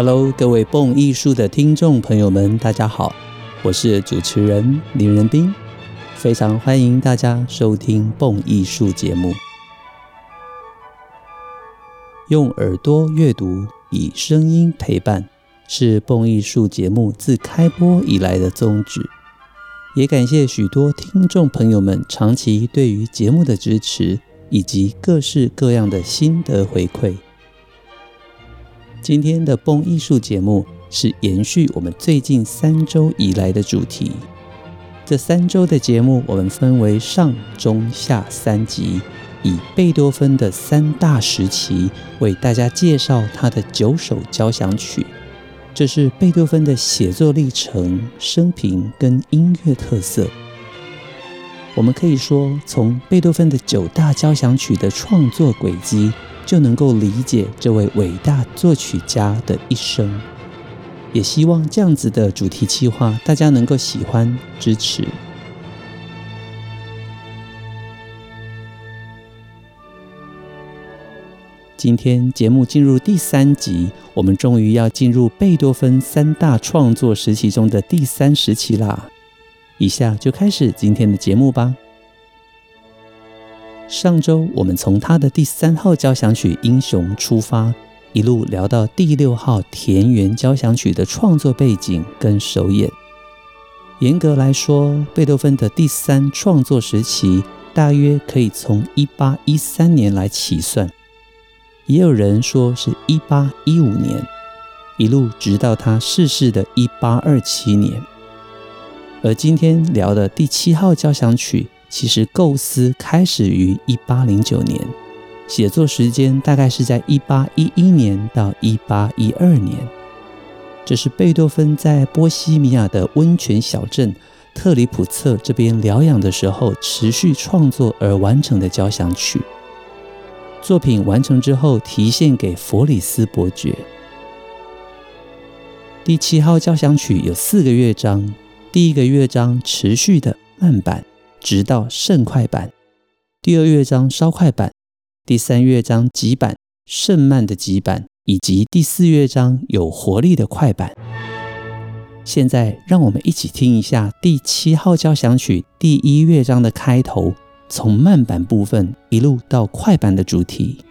Hello，各位蹦艺术的听众朋友们，大家好，我是主持人林仁斌，非常欢迎大家收听蹦艺术节目。用耳朵阅读，以声音陪伴，是蹦艺术节目自开播以来的宗旨。也感谢许多听众朋友们长期对于节目的支持，以及各式各样的心得回馈。今天的蹦艺术节目是延续我们最近三周以来的主题。这三周的节目，我们分为上、中、下三集，以贝多芬的三大时期为大家介绍他的九首交响曲。这是贝多芬的写作历程、生平跟音乐特色。我们可以说，从贝多芬的九大交响曲的创作轨迹。就能够理解这位伟大作曲家的一生，也希望这样子的主题企划大家能够喜欢支持。今天节目进入第三集，我们终于要进入贝多芬三大创作时期中的第三时期啦！以下就开始今天的节目吧。上周我们从他的第三号交响曲《英雄》出发，一路聊到第六号田园交响曲的创作背景跟首演。严格来说，贝多芬的第三创作时期大约可以从一八一三年来起算，也有人说是一八一五年，一路直到他逝世的一八二七年。而今天聊的第七号交响曲。其实构思开始于一八零九年，写作时间大概是在一八一一年到一八一二年。这是贝多芬在波西米亚的温泉小镇特里普策这边疗养的时候持续创作而完成的交响曲。作品完成之后，题献给弗里斯伯爵。第七号交响曲有四个乐章，第一个乐章持续的慢板。直到盛快板，第二乐章稍快板，第三乐章急板，甚慢的急板，以及第四乐章有活力的快板。现在，让我们一起听一下第七号交响曲第一乐章的开头，从慢板部分一路到快板的主题。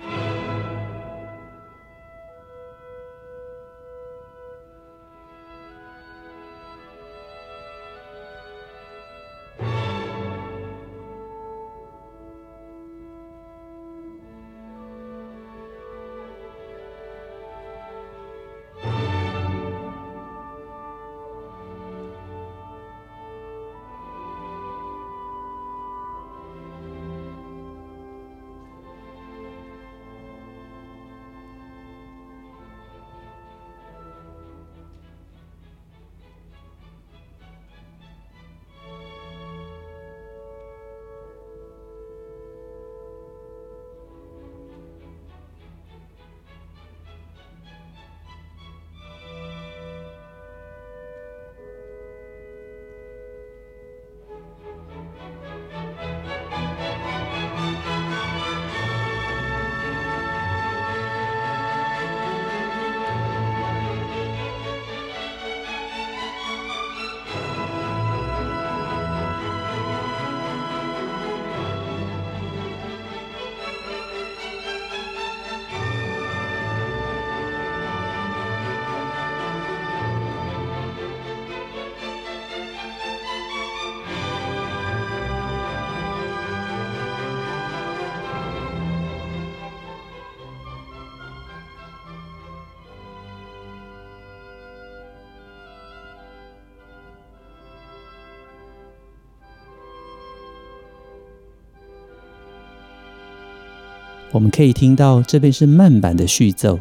我们可以听到这边是慢板的序奏。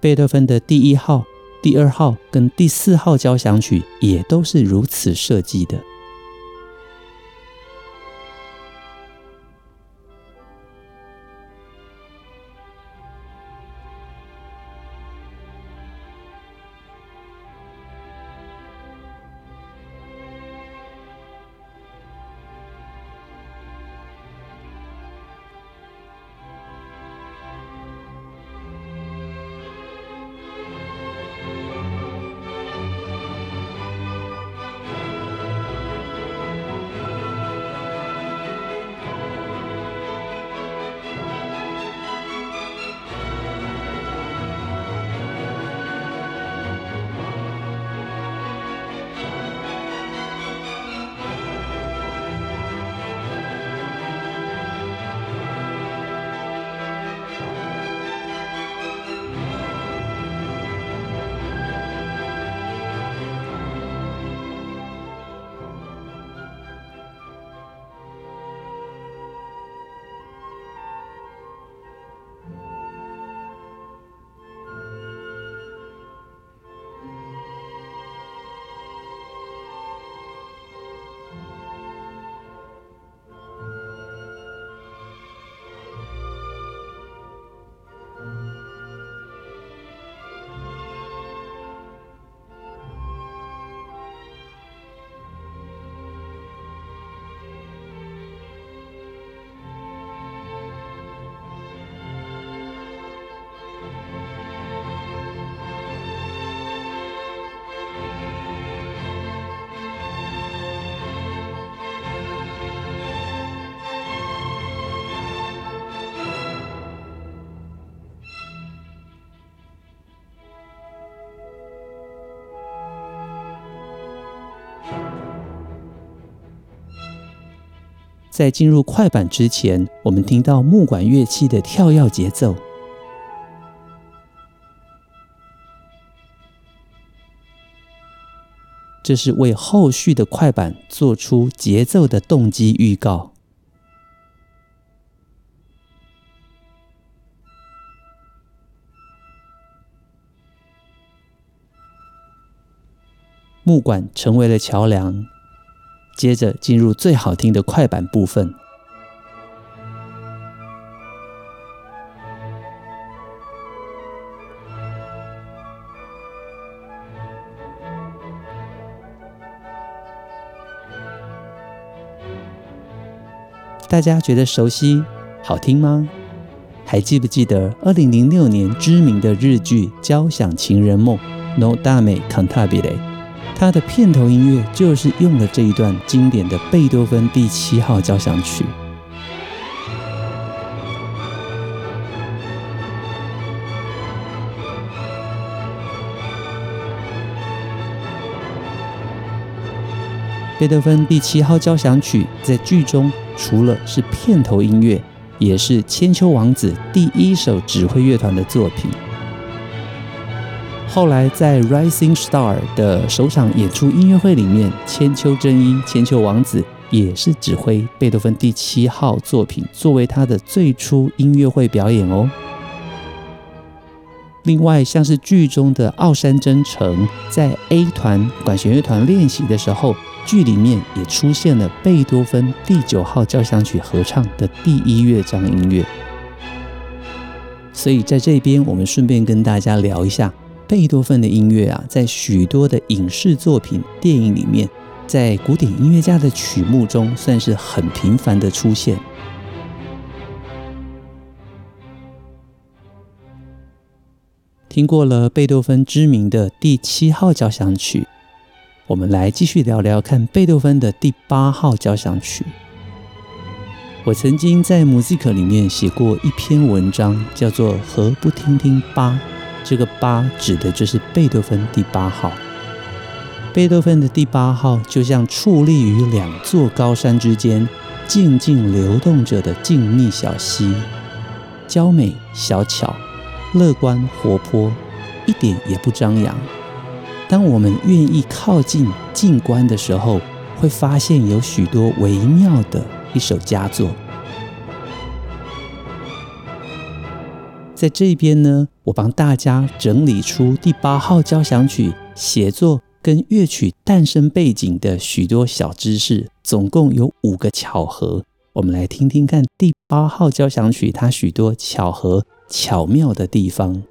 贝多芬的第一号、第二号跟第四号交响曲也都是如此设计的。在进入快板之前，我们听到木管乐器的跳跃节奏，这是为后续的快板做出节奏的动机预告。木管成为了桥梁，接着进入最好听的快板部分。大家觉得熟悉、好听吗？还记不记得二零零六年知名的日剧《交响情人梦》（Nodame Cantabile）？它的片头音乐就是用了这一段经典的贝多芬第七号交响曲。贝多芬第七号交响曲在剧中除了是片头音乐，也是千秋王子第一首指挥乐团的作品。后来在 Rising Star 的首场演出音乐会里面，千秋真一、千秋王子也是指挥贝多芬第七号作品，作为他的最初音乐会表演哦。另外，像是剧中的奥山真澄在 A 团管弦乐团练习的时候，剧里面也出现了贝多芬第九号交响曲合唱的第一乐章音乐。所以在这边，我们顺便跟大家聊一下。贝多芬的音乐啊，在许多的影视作品、电影里面，在古典音乐家的曲目中，算是很频繁的出现。听过了贝多芬知名的第七号交响曲，我们来继续聊聊看贝多芬的第八号交响曲。我曾经在 music 里面写过一篇文章，叫做《何不听听八》。这个八指的就是贝多芬第八号。贝多芬的第八号就像矗立于两座高山之间，静静流动着的静谧小溪，娇美小巧，乐观活泼，一点也不张扬。当我们愿意靠近静观的时候，会发现有许多微妙的一首佳作。在这边呢，我帮大家整理出第八号交响曲写作跟乐曲诞生背景的许多小知识，总共有五个巧合。我们来听听看第八号交响曲它许多巧合巧妙的地方。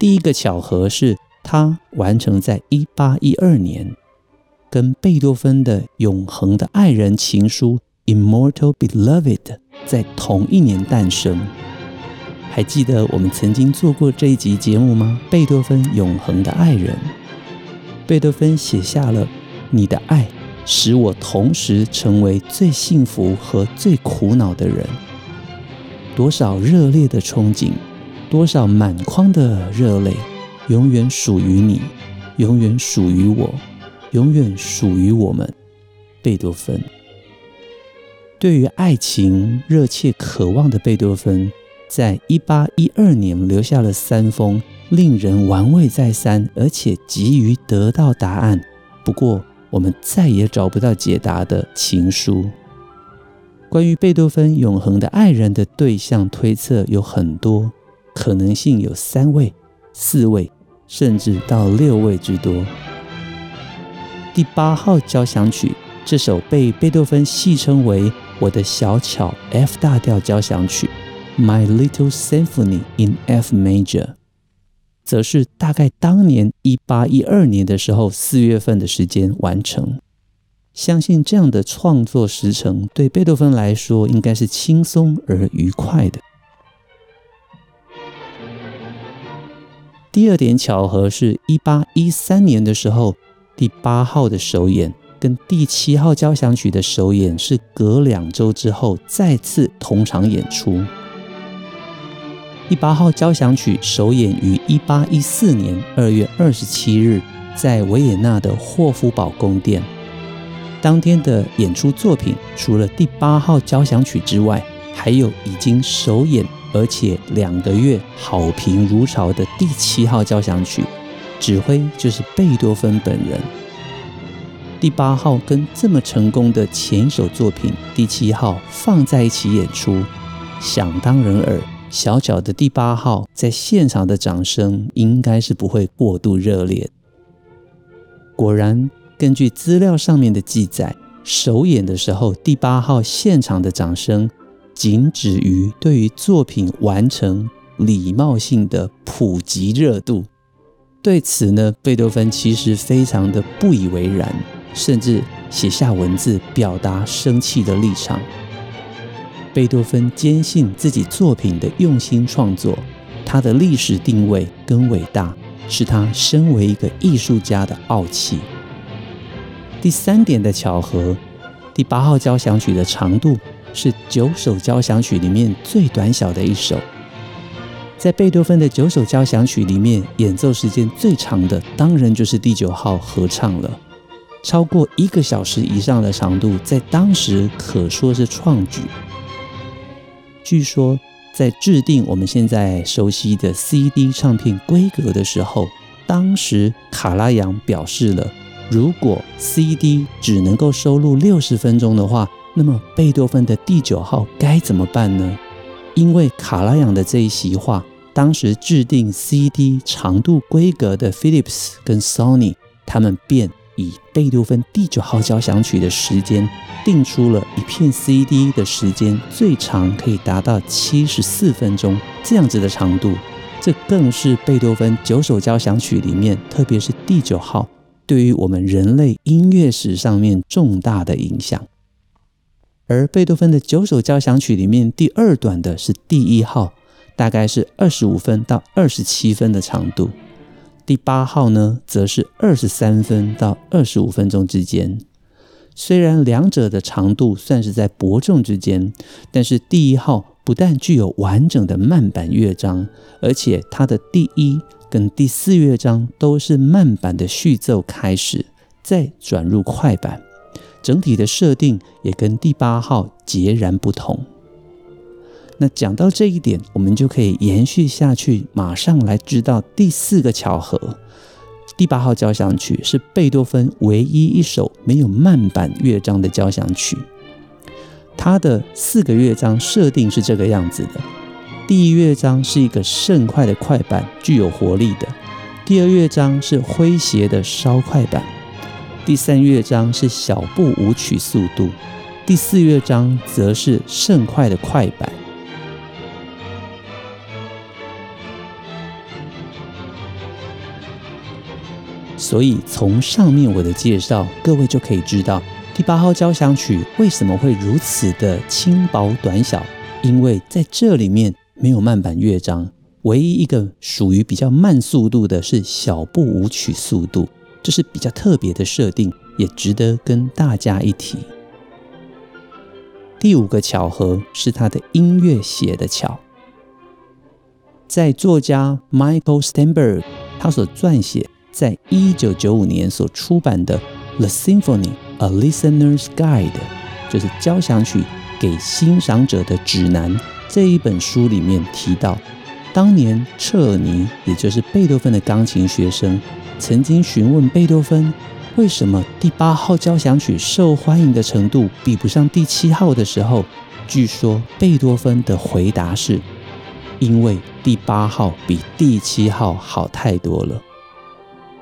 第一个巧合是，它完成在一八一二年，跟贝多芬的《永恒的爱人情书》（Immortal Beloved）。在同一年诞生，还记得我们曾经做过这一集节目吗？贝多芬《永恒的爱人》，贝多芬写下了“你的爱使我同时成为最幸福和最苦恼的人”，多少热烈的憧憬，多少满眶的热泪，永远属于你，永远属于我，永远属于我们，贝多芬。对于爱情热切渴望的贝多芬，在一八一二年留下了三封令人玩味再三，而且急于得到答案，不过我们再也找不到解答的情书。关于贝多芬永恒的爱人的对象推测有很多，可能性有三位、四位，甚至到六位之多。第八号交响曲这首被贝多芬戏称为我的小巧 F 大调交响曲，My Little Symphony in F Major，则是大概当年一八一二年的时候四月份的时间完成。相信这样的创作时程对贝多芬来说应该是轻松而愉快的。第二点巧合是一八一三年的时候，第八号的首演。跟第七号交响曲的首演是隔两周之后再次同场演出。第八号交响曲首演于一八一四年二月二十七日，在维也纳的霍夫堡宫殿。当天的演出作品除了第八号交响曲之外，还有已经首演而且两个月好评如潮的第七号交响曲，指挥就是贝多芬本人。第八号跟这么成功的前一首作品第七号放在一起演出，想当然耳，小小的第八号在现场的掌声应该是不会过度热烈。果然，根据资料上面的记载，首演的时候，第八号现场的掌声仅止于对于作品完成礼貌性的普及热度。对此呢，贝多芬其实非常的不以为然，甚至写下文字表达生气的立场。贝多芬坚信自己作品的用心创作，他的历史定位跟伟大。是他身为一个艺术家的傲气。第三点的巧合，第八号交响曲的长度是九首交响曲里面最短小的一首。在贝多芬的九首交响曲里面，演奏时间最长的当然就是第九号合唱了，超过一个小时以上的长度，在当时可说是创举。据说。在制定我们现在熟悉的 CD 唱片规格的时候，当时卡拉扬表示了，如果 CD 只能够收录六十分钟的话，那么贝多芬的第九号该怎么办呢？因为卡拉扬的这一席话，当时制定 CD 长度规格的 Philips 跟 Sony，他们便以贝多芬第九号交响曲的时间。定出了一片 CD 的时间最长可以达到七十四分钟这样子的长度，这更是贝多芬九首交响曲里面，特别是第九号，对于我们人类音乐史上面重大的影响。而贝多芬的九首交响曲里面，第二短的是第一号，大概是二十五分到二十七分的长度；第八号呢，则是二十三分到二十五分钟之间。虽然两者的长度算是在伯仲之间，但是第一号不但具有完整的慢板乐章，而且它的第一跟第四乐章都是慢板的序奏开始，再转入快板，整体的设定也跟第八号截然不同。那讲到这一点，我们就可以延续下去，马上来知道第四个巧合。第八号交响曲是贝多芬唯一一首没有慢板乐章的交响曲。它的四个乐章设定是这个样子的：第一乐章是一个甚快的快板，具有活力的；第二乐章是诙谐的稍快板；第三乐章是小步舞曲速度；第四乐章则是甚快的快板。所以从上面我的介绍，各位就可以知道第八号交响曲为什么会如此的轻薄短小，因为在这里面没有慢板乐章，唯一一个属于比较慢速度的是小步舞曲速度，这是比较特别的设定，也值得跟大家一提。第五个巧合是他的音乐写的巧，在作家 Michael Stenberg 他所撰写。在一九九五年所出版的《The Symphony: A Listener's Guide》，就是交响曲给欣赏者的指南这一本书里面提到，当年彻尔尼，也就是贝多芬的钢琴学生，曾经询问贝多芬，为什么第八号交响曲受欢迎的程度比不上第七号的时候，据说贝多芬的回答是，因为第八号比第七号好太多了。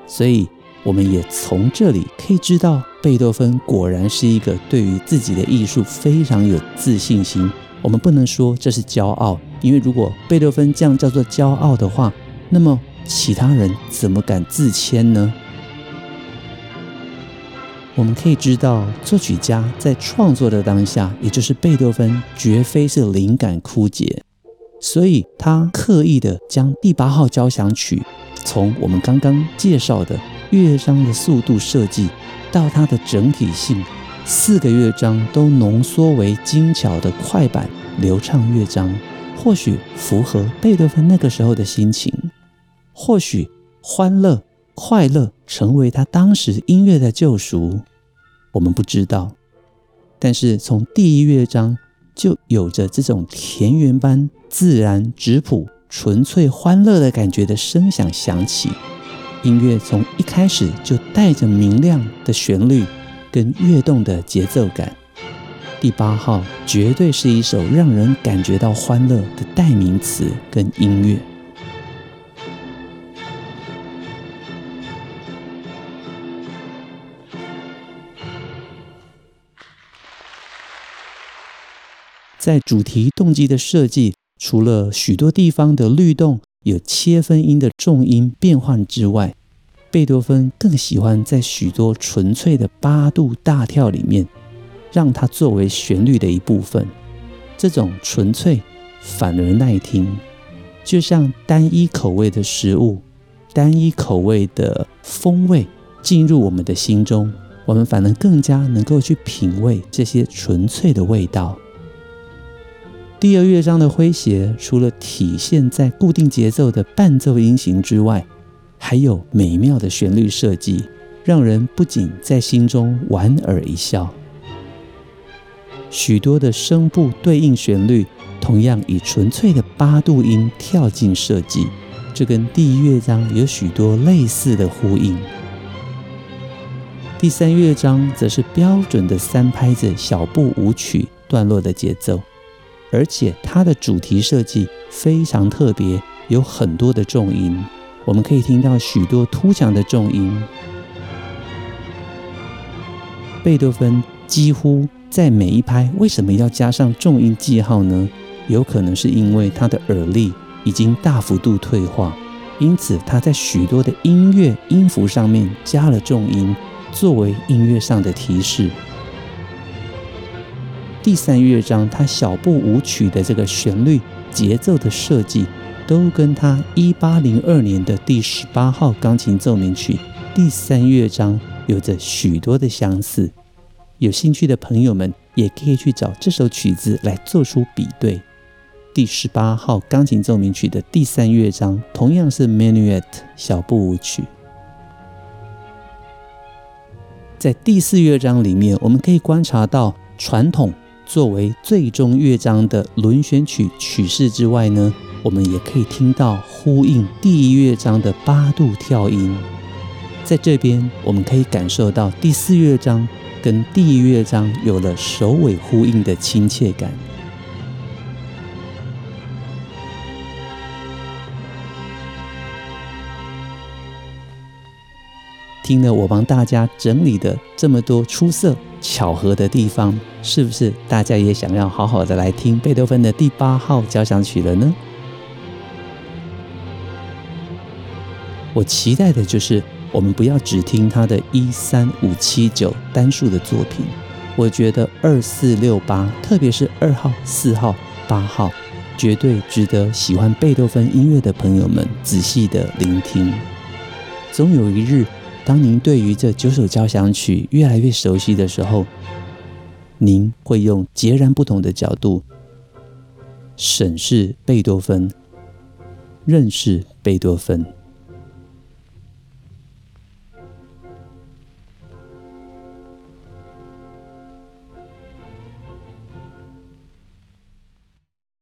所以，我们也从这里可以知道，贝多芬果然是一个对于自己的艺术非常有自信心。我们不能说这是骄傲，因为如果贝多芬这样叫做骄傲的话，那么其他人怎么敢自谦呢？我们可以知道，作曲家在创作的当下，也就是贝多芬，绝非是灵感枯竭，所以他刻意的将第八号交响曲。从我们刚刚介绍的乐章的速度设计，到它的整体性，四个乐章都浓缩为精巧的快板流畅乐章，或许符合贝多芬那个时候的心情，或许欢乐、快乐成为他当时音乐的救赎。我们不知道。但是从第一乐章就有着这种田园般自然、质朴、纯粹、欢乐的感觉的声响响起，音乐从一开始就带着明亮的旋律跟跃动的节奏感。第八号绝对是一首让人感觉到欢乐的代名词跟音乐。在主题动机的设计，除了许多地方的律动有切分音的重音变换之外，贝多芬更喜欢在许多纯粹的八度大跳里面，让它作为旋律的一部分。这种纯粹反而耐听，就像单一口味的食物、单一口味的风味进入我们的心中，我们反而更加能够去品味这些纯粹的味道。第二乐章的诙谐，除了体现在固定节奏的伴奏音型之外，还有美妙的旋律设计，让人不仅在心中莞尔一笑。许多的声部对应旋律，同样以纯粹的八度音跳进设计，这跟第一乐章有许多类似的呼应。第三乐章则是标准的三拍子小步舞曲段落的节奏。而且它的主题设计非常特别，有很多的重音，我们可以听到许多突强的重音。贝多芬几乎在每一拍为什么要加上重音记号呢？有可能是因为他的耳力已经大幅度退化，因此他在许多的音乐音符上面加了重音，作为音乐上的提示。第三乐章，他小步舞曲的这个旋律节奏的设计，都跟他一八零二年的第十八号钢琴奏鸣曲第三乐章有着许多的相似。有兴趣的朋友们也可以去找这首曲子来做出比对。第十八号钢琴奏鸣曲的第三乐章同样是 Menuet 小步舞曲。在第四乐章里面，我们可以观察到传统。作为最终乐章的轮旋曲曲式之外呢，我们也可以听到呼应第一乐章的八度跳音。在这边，我们可以感受到第四乐章跟第一乐章有了首尾呼应的亲切感。听了我帮大家整理的这么多出色巧合的地方，是不是大家也想要好好的来听贝多芬的第八号交响曲了呢？我期待的就是我们不要只听他的一三五七九单数的作品，我觉得二四六八，特别是二号、四号、八号，绝对值得喜欢贝多芬音乐的朋友们仔细的聆听。总有一日。当您对于这九首交响曲越来越熟悉的时候，您会用截然不同的角度审视贝多芬，认识贝多芬。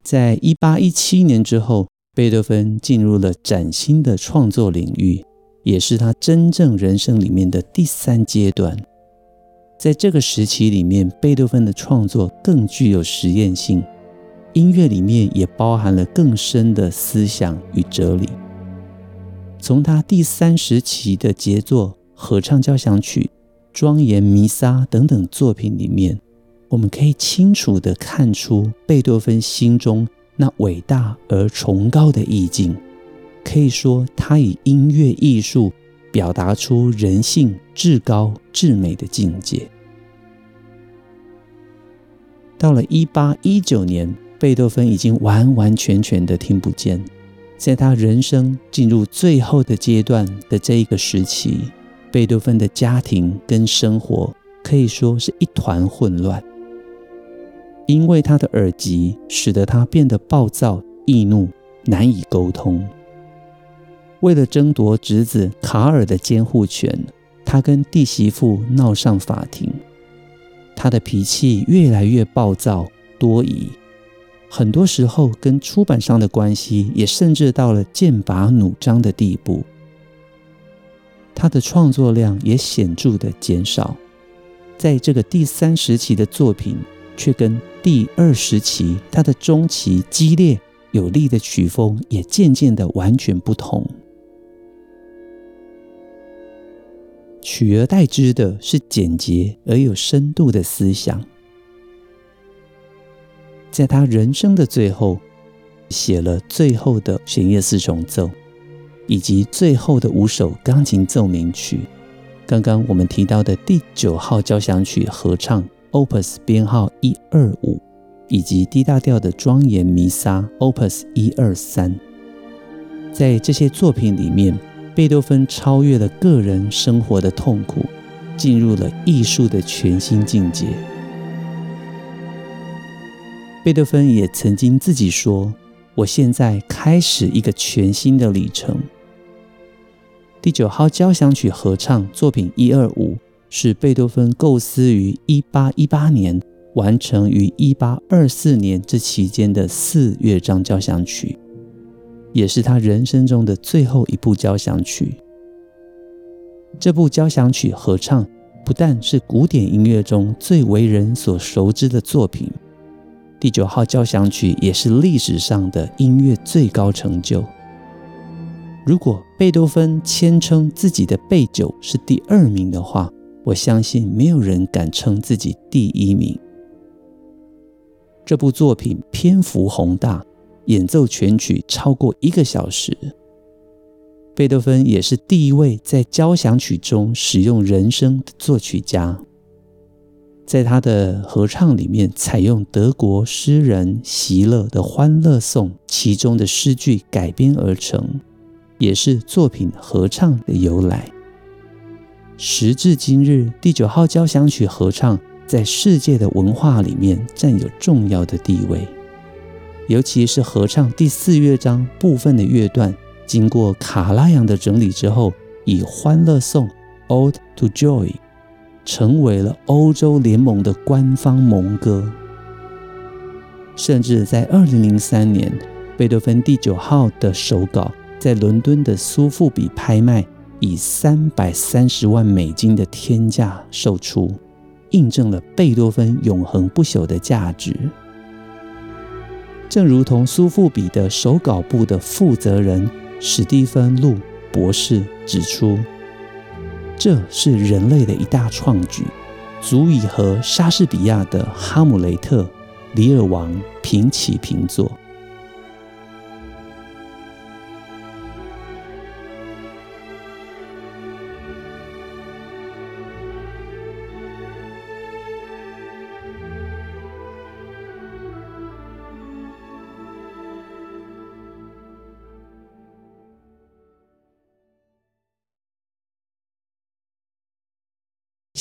在一八一七年之后，贝多芬进入了崭新的创作领域。也是他真正人生里面的第三阶段，在这个时期里面，贝多芬的创作更具有实验性，音乐里面也包含了更深的思想与哲理。从他第三时期的杰作合唱交响曲、庄严弥撒等等作品里面，我们可以清楚地看出贝多芬心中那伟大而崇高的意境。可以说，他以音乐艺术表达出人性至高至美的境界。到了一八一九年，贝多芬已经完完全全的听不见。在他人生进入最后的阶段的这一个时期，贝多芬的家庭跟生活可以说是一团混乱，因为他的耳疾，使得他变得暴躁易怒，难以沟通。为了争夺侄子卡尔的监护权，他跟弟媳妇闹上法庭。他的脾气越来越暴躁多疑，很多时候跟出版商的关系也甚至到了剑拔弩张的地步。他的创作量也显著的减少，在这个第三时期的作品，却跟第二时期他的中期激烈有力的曲风也渐渐的完全不同。取而代之的是简洁而有深度的思想。在他人生的最后，写了最后的弦乐四重奏，以及最后的五首钢琴奏鸣曲。刚刚我们提到的第九号交响曲合唱 Opus 编号一二五，以及 D 大调的庄严弥撒 Opus 一二三，在这些作品里面。贝多芬超越了个人生活的痛苦，进入了艺术的全新境界。贝多芬也曾经自己说：“我现在开始一个全新的里程。”第九号交响曲合唱作品一二五是贝多芬构思于一八一八年，完成于一八二四年这期间的四乐章交响曲。也是他人生中的最后一部交响曲。这部交响曲合唱不但是古典音乐中最为人所熟知的作品，第九号交响曲也是历史上的音乐最高成就。如果贝多芬谦称自己的贝九是第二名的话，我相信没有人敢称自己第一名。这部作品篇幅宏大。演奏全曲超过一个小时，贝多芬也是第一位在交响曲中使用人声的作曲家。在他的合唱里面，采用德国诗人席勒的《欢乐颂》其中的诗句改编而成，也是作品合唱的由来。时至今日，第九号交响曲合唱在世界的文化里面占有重要的地位。尤其是合唱第四乐章部分的乐段，经过卡拉扬的整理之后，以《欢乐颂》（Ode to Joy） 成为了欧洲联盟的官方盟歌。甚至在二零零三年，贝多芬第九号的手稿在伦敦的苏富比拍卖，以三百三十万美金的天价售出，印证了贝多芬永恒不朽的价值。正如同苏富比的手稿部的负责人史蒂芬·路博士指出，这是人类的一大创举，足以和莎士比亚的《哈姆雷特》《李尔王》平起平坐。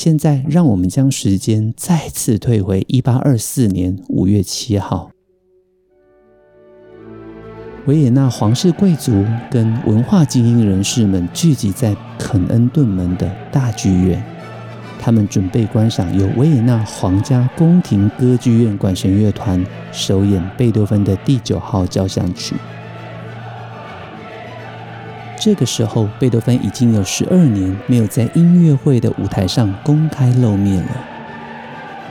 现在，让我们将时间再次退回一八二四年五月七号，维也纳皇室贵族跟文化精英人士们聚集在肯恩顿门的大剧院，他们准备观赏由维也纳皇家宫廷歌剧院管弦乐团首演贝多芬的第九号交响曲。这个时候，贝多芬已经有十二年没有在音乐会的舞台上公开露面了。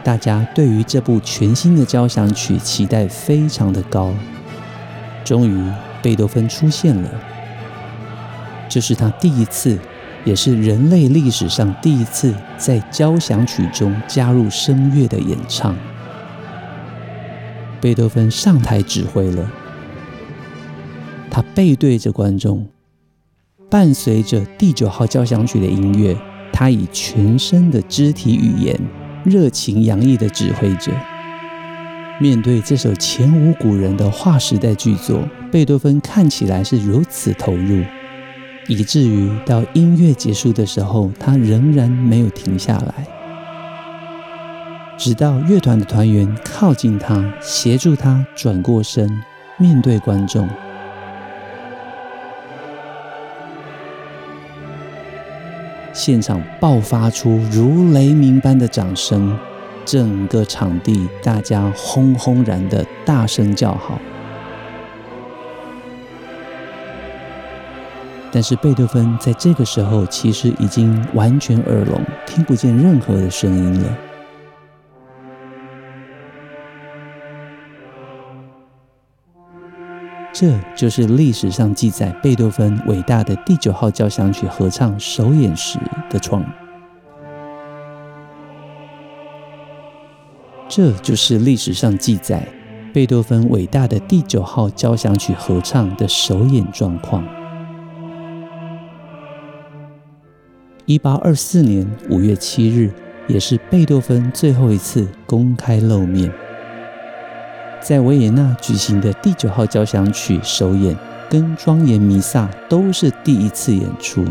大家对于这部全新的交响曲期待非常的高。终于，贝多芬出现了。这是他第一次，也是人类历史上第一次在交响曲中加入声乐的演唱。贝多芬上台指挥了，他背对着观众。伴随着第九号交响曲的音乐，他以全身的肢体语言热情洋溢的指挥着。面对这首前无古人的划时代巨作，贝多芬看起来是如此投入，以至于到音乐结束的时候，他仍然没有停下来。直到乐团的团员靠近他，协助他转过身，面对观众。现场爆发出如雷鸣般的掌声，整个场地大家轰轰然的大声叫好。但是贝多芬在这个时候其实已经完全耳聋，听不见任何的声音了。这就是历史上记载贝多芬伟大的第九号交响曲合唱首演时的创。这就是历史上记载贝多芬伟大的第九号交响曲合唱的首演状况。一八二四年五月七日，也是贝多芬最后一次公开露面。在维也纳举行的第九号交响曲首演跟庄严弥撒都是第一次演出。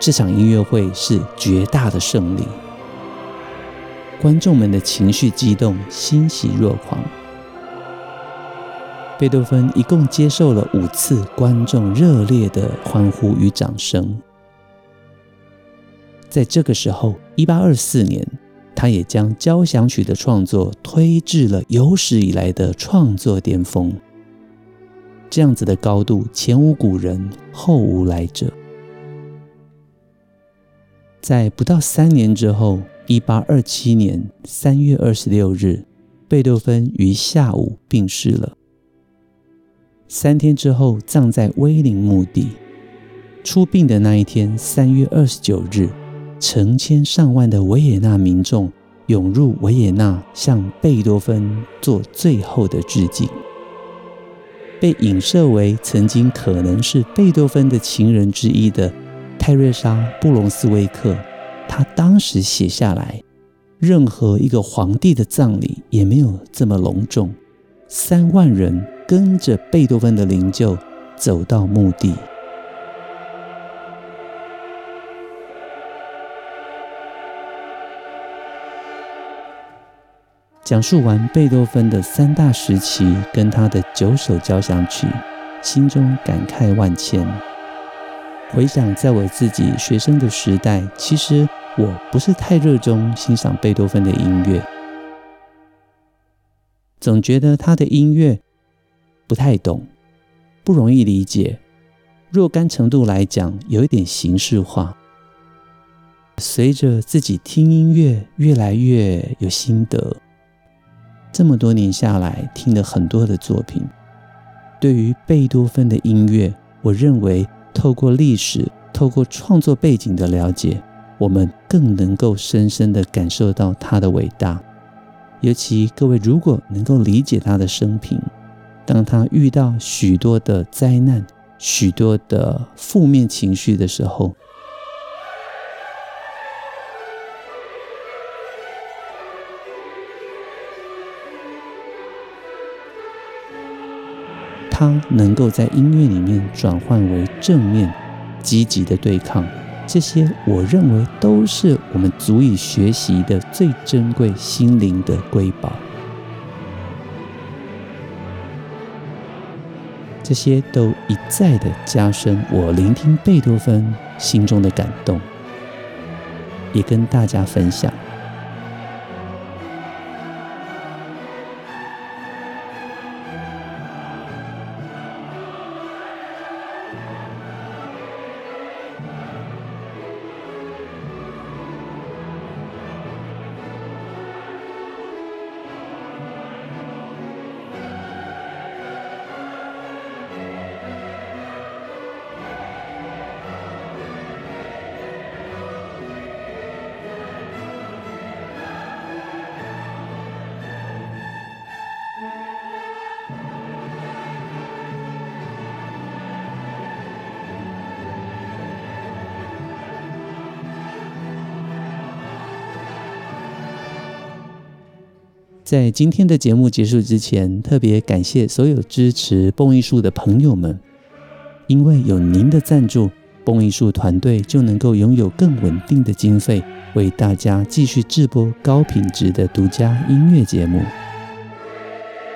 这场音乐会是绝大的胜利，观众们的情绪激动，欣喜若狂。贝多芬一共接受了五次观众热烈的欢呼与掌声。在这个时候，一八二四年，他也将交响曲的创作推至了有史以来的创作巅峰。这样子的高度，前无古人，后无来者。在不到三年之后，一八二七年三月二十六日，贝多芬于下午病逝了。三天之后，葬在威灵墓地。出殡的那一天，三月二十九日。成千上万的维也纳民众涌入维也纳，向贝多芬做最后的致敬。被影射为曾经可能是贝多芬的情人之一的泰瑞莎·布隆斯威克，他当时写下来：“任何一个皇帝的葬礼也没有这么隆重，三万人跟着贝多芬的灵柩走到墓地。”讲述完贝多芬的三大时期跟他的九首交响曲，心中感慨万千。回想在我自己学生的时代，其实我不是太热衷欣赏贝多芬的音乐，总觉得他的音乐不太懂，不容易理解，若干程度来讲有一点形式化。随着自己听音乐越来越有心得。这么多年下来，听了很多的作品。对于贝多芬的音乐，我认为透过历史、透过创作背景的了解，我们更能够深深地感受到他的伟大。尤其各位如果能够理解他的生平，当他遇到许多的灾难、许多的负面情绪的时候，他能够在音乐里面转换为正面、积极的对抗，这些我认为都是我们足以学习的最珍贵心灵的瑰宝。这些都一再的加深我聆听贝多芬心中的感动，也跟大家分享。在今天的节目结束之前，特别感谢所有支持蹦艺术的朋友们，因为有您的赞助，蹦艺术团队就能够拥有更稳定的经费，为大家继续制播高品质的独家音乐节目。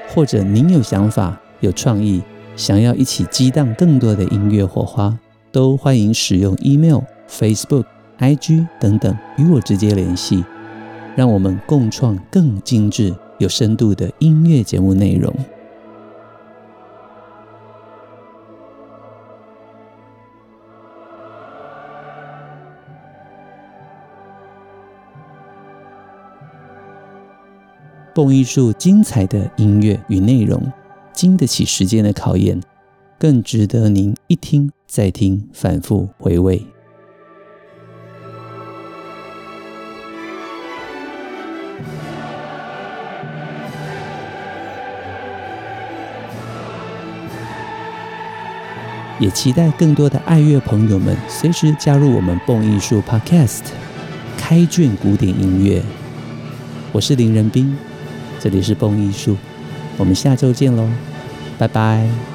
或者您有想法、有创意，想要一起激荡更多的音乐火花，都欢迎使用 email、Facebook、IG 等等与我直接联系。让我们共创更精致、有深度的音乐节目内容。蹦艺术精彩的音乐与内容，经得起时间的考验，更值得您一听再听，反复回味。也期待更多的爱乐朋友们随时加入我们蹦艺术 Podcast，开卷古典音乐。我是林仁斌，这里是蹦艺术，我们下周见喽，拜拜。